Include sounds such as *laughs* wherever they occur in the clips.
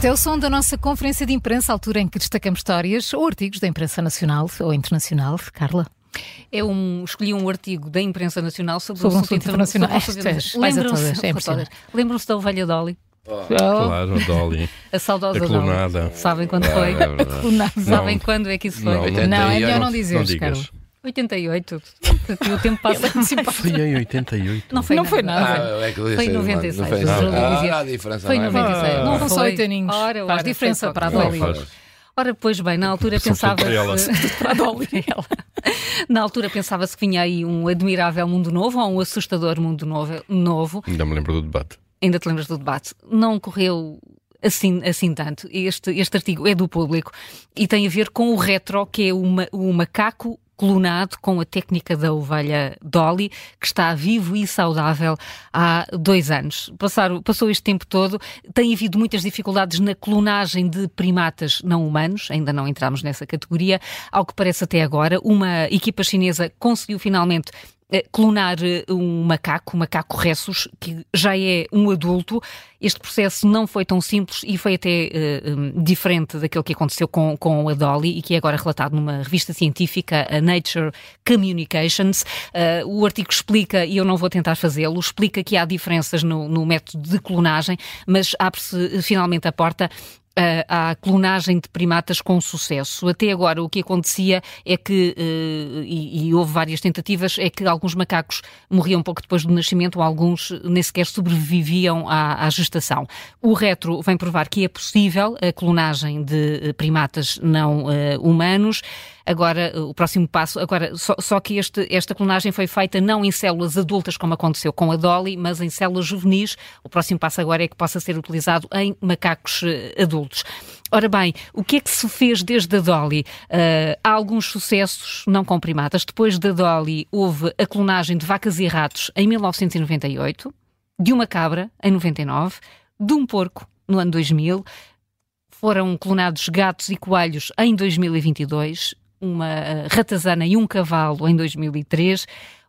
Este é o som da nossa conferência de imprensa, altura em que destacamos histórias ou artigos da imprensa nacional ou internacional. Carla. É um, escolhi um artigo da imprensa nacional sobre, sobre um assunto internacional. *laughs* Lembram-se lembram da ovelha Dolly? Oh. Claro, a Dolly. *laughs* A saudosa a clonada. Dolly. Sabem quando foi? É *laughs* Sabem quando é que isso foi? Não, não, não é melhor não dizeres, Carla. 88. O tempo passa muito Foi em 88. Não foi, não nada. foi nada. Ah, é que foi em 96. Não foi ah, ah, a diferença foi em não é 96. Ah, não, não foi. são oito aninhos. Ora, faz diferença para a Dolly. Ora, pois bem, na altura São pensava tudo para ela. *laughs* para a Dolly. *laughs* Na altura pensava-se que vinha aí um admirável mundo novo ou um assustador mundo novo. novo. Ainda me lembro do debate. Ainda te lembras do debate? Não correu assim, assim tanto. Este, este artigo é do público e tem a ver com o retro, que é uma, o macaco clonado com a técnica da ovelha Dolly, que está vivo e saudável há dois anos. Passar, passou este tempo todo, tem havido muitas dificuldades na clonagem de primatas não humanos, ainda não entramos nessa categoria. Ao que parece até agora, uma equipa chinesa conseguiu finalmente clonar um macaco, um macaco ressus, que já é um adulto. Este processo não foi tão simples e foi até uh, diferente daquele que aconteceu com, com a Dolly e que é agora relatado numa revista científica, a Nature Communications. Uh, o artigo explica, e eu não vou tentar fazê-lo, explica que há diferenças no, no método de clonagem, mas abre-se finalmente a porta à clonagem de primatas com sucesso. Até agora, o que acontecia é que, e, e, houve várias tentativas, é que alguns macacos morriam pouco depois do nascimento, ou alguns nem sequer sobreviviam à, à gestação. O retro vem provar que é possível a clonagem de primatas não uh, humanos. Agora, o próximo passo, agora, só, só que este, esta clonagem foi feita não em células adultas, como aconteceu com a Dolly, mas em células juvenis. O próximo passo agora é que possa ser utilizado em macacos adultos. Ora bem, o que é que se fez desde a Dolly? Uh, há alguns sucessos, não com primatas. Depois da Dolly, houve a clonagem de vacas e ratos em 1998, de uma cabra em 99, de um porco no ano 2000, foram clonados gatos e coelhos em 2022, uma ratazana e um cavalo em 2003,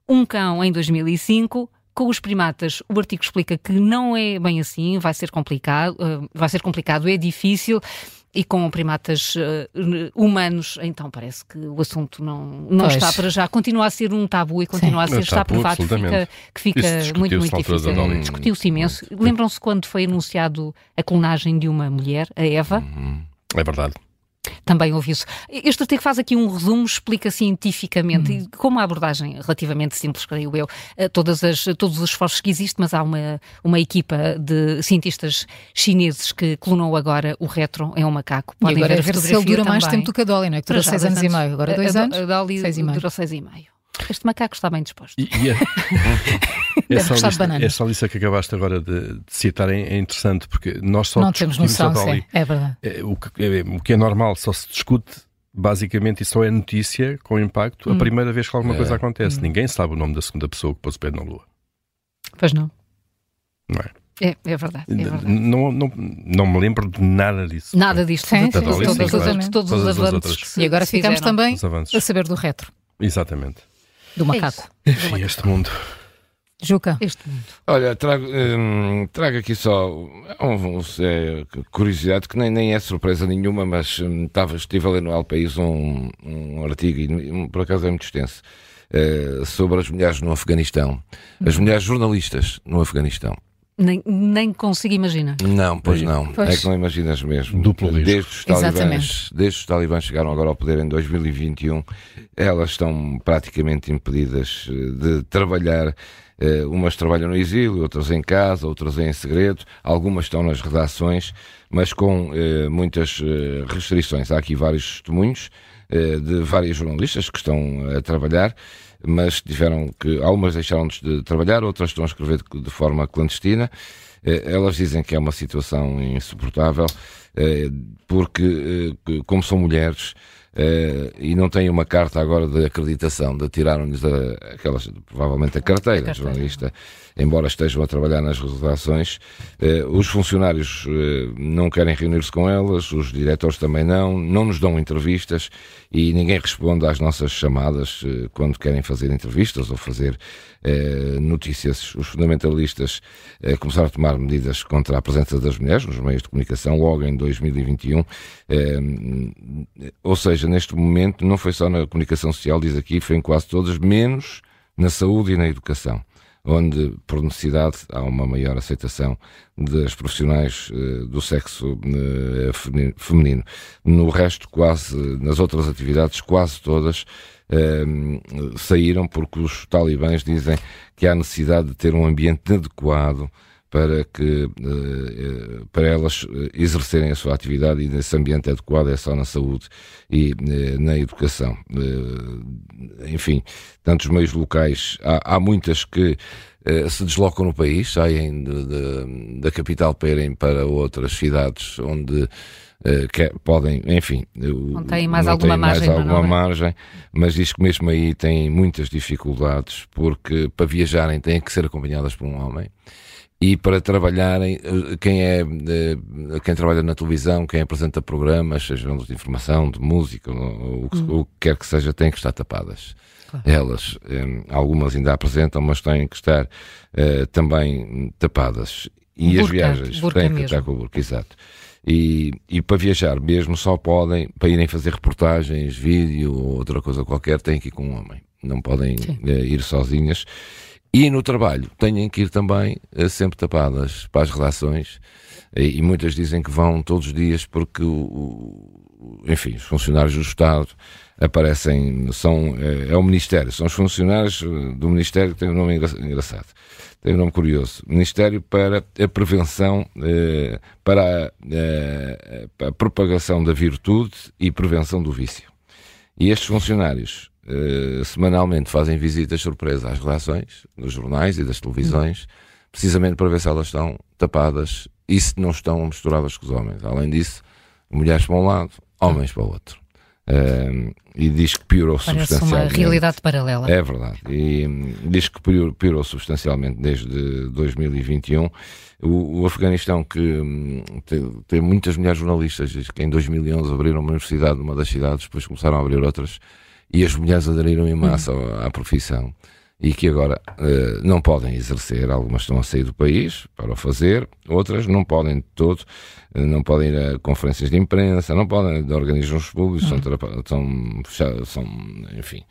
um cão em 2005. Com os primatas, o artigo explica que não é bem assim, vai ser complicado, uh, vai ser complicado, é difícil. E com primatas uh, humanos, então parece que o assunto não, não está para já. Continua a ser um tabu e continua Sim. a ser, está tabu, provado que fica, que fica muito, muito difícil. Discutiu-se imenso. Lembram-se quando foi anunciado a clonagem de uma mulher, a Eva? Uhum. É verdade. Também houve isso. Este artigo faz aqui um resumo, explica cientificamente, hum. e com uma abordagem relativamente simples, creio eu, todas as, todos os esforços que existem, mas há uma, uma equipa de cientistas chineses que clonou agora o retro em um macaco. Podem e agora ver, ver se ele dura mais tempo do que a Dolly, não é? Que durou seis anos, anos, e meio, agora dois a, anos, a Dolly seis e meio. durou seis e meio. Este macaco está bem disposto. E, e *laughs* a... essa, lista, essa lista que acabaste agora de, de citar é, é, interessante porque nós só não temos noção, a Dolly. Sim, é verdade. É, o, que, é, o que é normal, só se discute basicamente e só é notícia com impacto hum. a primeira vez que alguma coisa acontece. Hum. Ninguém sabe o nome da segunda pessoa que pôs o pé na Lua. Pois não. Não é? É, é verdade. É verdade. Não, não, não me lembro de nada disso. Nada disto. Sim, sim, todos, sim, todos, todos, todos os avanços. E agora ficamos também a saber do retro. Exatamente. Do macaco. É Enfim, este mundo. Juca. Este mundo. Olha, trago, hum, trago aqui só um, um, é, curiosidade que nem, nem é surpresa nenhuma, mas hum, tava, estive a ler no El País um, um artigo, e por acaso é muito extenso, uh, sobre as mulheres no Afeganistão. As mulheres jornalistas no Afeganistão. Nem, nem consigo imaginar. Não, pois não. Pois. É que não imaginas mesmo. Duplo risco. desde os, talibãs, desde os talibãs chegaram agora ao poder em 2021, elas estão praticamente impedidas de trabalhar. Umas trabalham no exílio, outras em casa, outras em segredo, algumas estão nas redações, mas com eh, muitas eh, restrições. Há aqui vários testemunhos eh, de várias jornalistas que estão a trabalhar mas tiveram que, algumas deixaram de trabalhar, outras estão a escrever de, de forma clandestina. Elas dizem que é uma situação insuportável, porque, como são mulheres, Uh, e não têm uma carta agora de acreditação, de tiraram-lhes aquelas, provavelmente a carteira, a carteira. jornalista, embora estejam a trabalhar nas redações. Uh, os funcionários uh, não querem reunir-se com elas, os diretores também não, não nos dão entrevistas e ninguém responde às nossas chamadas quando querem fazer entrevistas ou fazer notícias. Os fundamentalistas começaram a tomar medidas contra a presença das mulheres nos meios de comunicação logo em 2021, ou seja, seja, neste momento, não foi só na comunicação social, diz aqui, foi em quase todas, menos na saúde e na educação, onde, por necessidade, há uma maior aceitação das profissionais uh, do sexo uh, feminino. No resto, quase, nas outras atividades, quase todas uh, saíram porque os talibãs dizem que há necessidade de ter um ambiente adequado para que eh, para elas eh, exercerem a sua atividade e nesse ambiente adequado é só na saúde e eh, na educação. Enfim, tantos meios locais, há, há muitas que se deslocam no país, saem da capital para irem para outras cidades onde que podem, enfim, não tem mais não alguma, mais margem, alguma é? margem, mas diz que mesmo aí têm muitas dificuldades porque para viajarem têm que ser acompanhadas por um homem e para trabalharem, eh, quem é eh, quem trabalha na televisão, quem apresenta programas, sejam de informação, de música, ou, hum. o que quer que seja, têm que estar tapadas. Claro. Elas, eh, algumas ainda apresentam, mas têm que estar também tapadas. E burca, as viagens têm que estar com o burca, exato. E, e para viajar mesmo só podem, para irem fazer reportagens, vídeo ou outra coisa qualquer, têm que ir com um homem. Não podem ir sozinhas. E no trabalho têm que ir também eh, sempre tapadas para as redações e, muitas dizem que vão todos os dias porque, o, enfim, os funcionários do Estado aparecem, são, é, é, o Ministério, são os funcionários eh, do Ministério que têm um nome engraçado, tem um nome curioso, Ministério para a Prevenção, eh, para a, a propagação da virtude e prevenção do vício. E estes funcionários eh, semanalmente fazem visitas surpresa às redações, dos jornais e das televisões, precisamente para ver se elas estão tapadas e se não estão misturadas com os homens. Além disso, mulheres para um lado, homens para o outro. Uh, e diz que piorou Parece substancialmente. uma realidade paralela. É verdade. E um, diz que piorou, substancialmente desde 2021. O, o Afeganistão, que um, tem, tem, muitas mulheres jornalistas, diz que em 2011 abriram uma universidade numa das cidades, depois começaram a abrir outras e as mulheres aderiram em massa uhum. à profissão e que agora uh, não podem exercer. Algumas estão a sair do país para o fazer, outras não podem de todo, uh, não podem ir a conferências de imprensa, não podem de organismos públicos, são, são, são, enfim,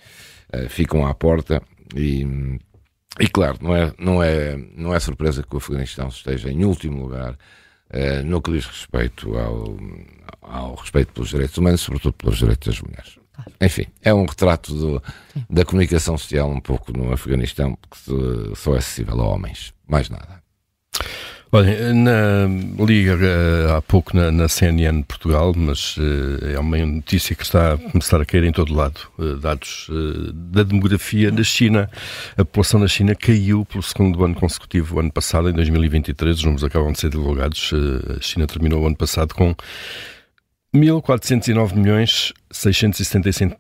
uh, ficam à porta e. E claro, não é, não, é, não é surpresa que o Afeganistão esteja em último lugar no que diz respeito ao, ao respeito pelos direitos humanos, sobretudo pelos direitos das mulheres. Enfim, é um retrato do, da comunicação social um pouco no Afeganistão, que só é acessível a homens, mais nada. Olha, na, li uh, há pouco na, na, CNN Portugal, mas uh, é uma notícia que está a começar a cair em todo lado. Uh, dados da demografia na China. A população na China caiu pelo segundo ano consecutivo, o ano passado, em 2023. Os números acabam de ser divulgados. a China terminou o ano passado com 1.409 milhões 670,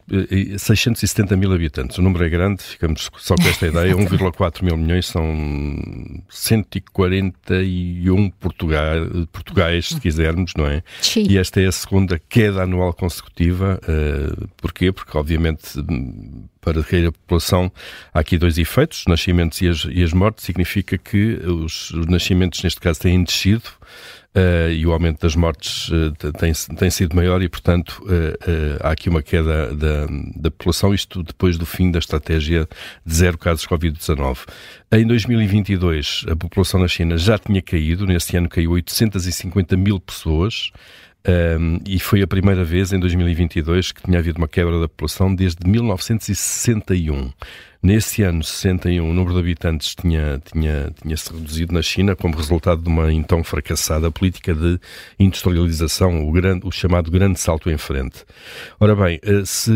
670 mil habitantes. O número é grande, ficamos só com esta ideia. *laughs* 1,4 mil milhões são 141 Portugal, Portugais, se quisermos, não é? Sim. E esta é a segunda queda anual consecutiva. Uh, porquê? Porque, obviamente, para cair a população, há aqui dois efeitos: os nascimentos e as, e as mortes. Significa que os, os nascimentos, neste caso, têm descido uh, e o aumento das mortes uh, tem, tem sido maior e, portanto, uh, há aqui uma queda da, da população, isto depois do fim da estratégia de zero casos Covid-19. Em 2022, a população na China já tinha caído, nesse ano caiu 850 mil pessoas, um, e foi a primeira vez em 2022 que tinha havido uma quebra da população desde 1961. Nesse ano, 61, o número de habitantes tinha, tinha, tinha se reduzido na China como resultado de uma então fracassada política de industrialização, o, grande, o chamado grande salto em frente. Ora bem, eh, se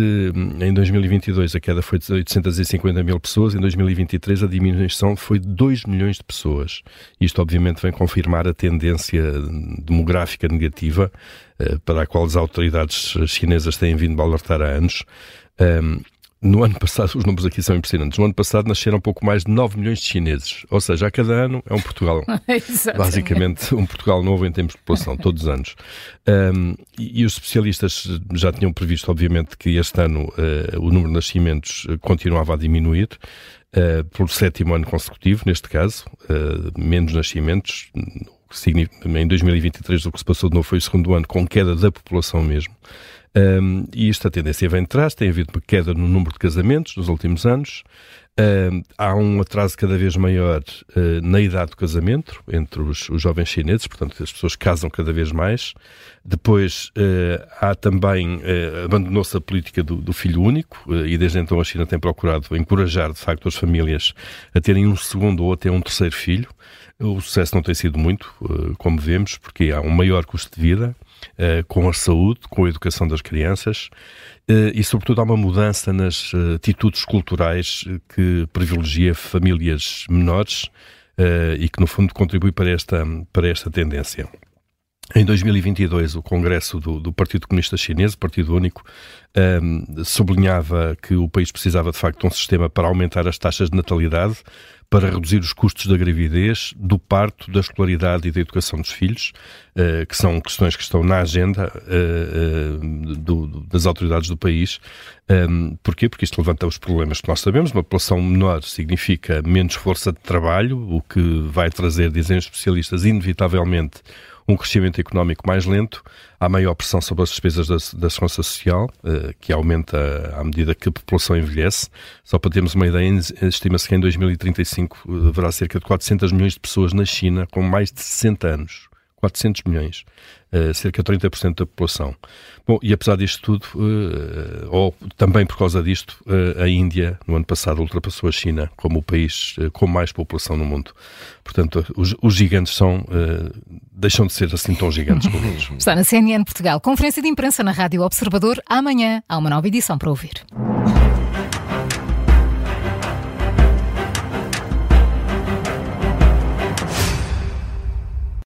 em 2022 a queda foi de 850 mil pessoas, em 2023 a diminuição foi de 2 milhões de pessoas. Isto, obviamente, vem confirmar a tendência demográfica negativa eh, para a qual as autoridades chinesas têm vindo a alertar há anos. No ano passado, os números aqui são impressionantes. No ano passado nasceram pouco mais de 9 milhões de chineses. Ou seja, a cada ano é um Portugal. *laughs* basicamente, um Portugal novo em termos de população, todos os anos. Um, e, e, os especialistas já tinham previsto, obviamente, que este ano uh, o número de nascimentos continuava a diminuir. Uh, pelo sétimo ano consecutivo, neste caso, uh, menos nascimentos, em 2023 o que se passou de novo foi o segundo ano com queda da população mesmo. Um, e esta tendência vem de trás, tem havido uma queda no número de casamentos nos últimos anos. Um, há um atraso cada vez maior uh, na idade do casamento entre os, os, jovens chineses, portanto, as pessoas casam cada vez mais. Depois uh, há também, uh, abandonou-se a política do, do filho único, e desde então a China tem procurado encorajar, de facto, as famílias a terem um segundo ou até um terceiro filho. O sucesso não tem sido muito, como vemos, porque há um maior custo de vida, uh, com a saúde, com a educação das crianças uh, e, sobretudo, há uma mudança nas uh, atitudes culturais que privilegia famílias menores e que, no fundo, contribui para esta, para esta tendência. Em 2022, o Congresso do, do, Partido Comunista Chinês, Partido Único, um, sublinhava que o país precisava de facto de um sistema para aumentar as taxas de natalidade, para reduzir os custos da gravidez, do parto, da escolaridade e da educação dos filhos, uh, que são questões que estão na agenda uh, uh, do, das autoridades do país. Um, porquê? Porque isto levanta os problemas que nós sabemos. Uma população menor significa menos força de trabalho, o que vai trazer, dizem os especialistas, inevitavelmente um crescimento económico mais lento, há maior pressão sobre as despesas da, da segurança social, uh, que aumenta à medida que a população envelhece. Só para termos uma ideia, estima-se que em 2035 eh, haverá cerca de 400 milhões de pessoas na China com mais de 60 anos. 400 milhões, uh, cerca de 30% da população. Bom, e apesar disto tudo, uh, ou também por causa disto, uh, a Índia, no ano passado, ultrapassou a China como o país com mais população no mundo. Portanto, os, os gigantes são, deixam de ser assim tão gigantes como eles. Está na CNN Portugal. Conferência de imprensa na Rádio Observador. Amanhã há uma nova edição para ouvir.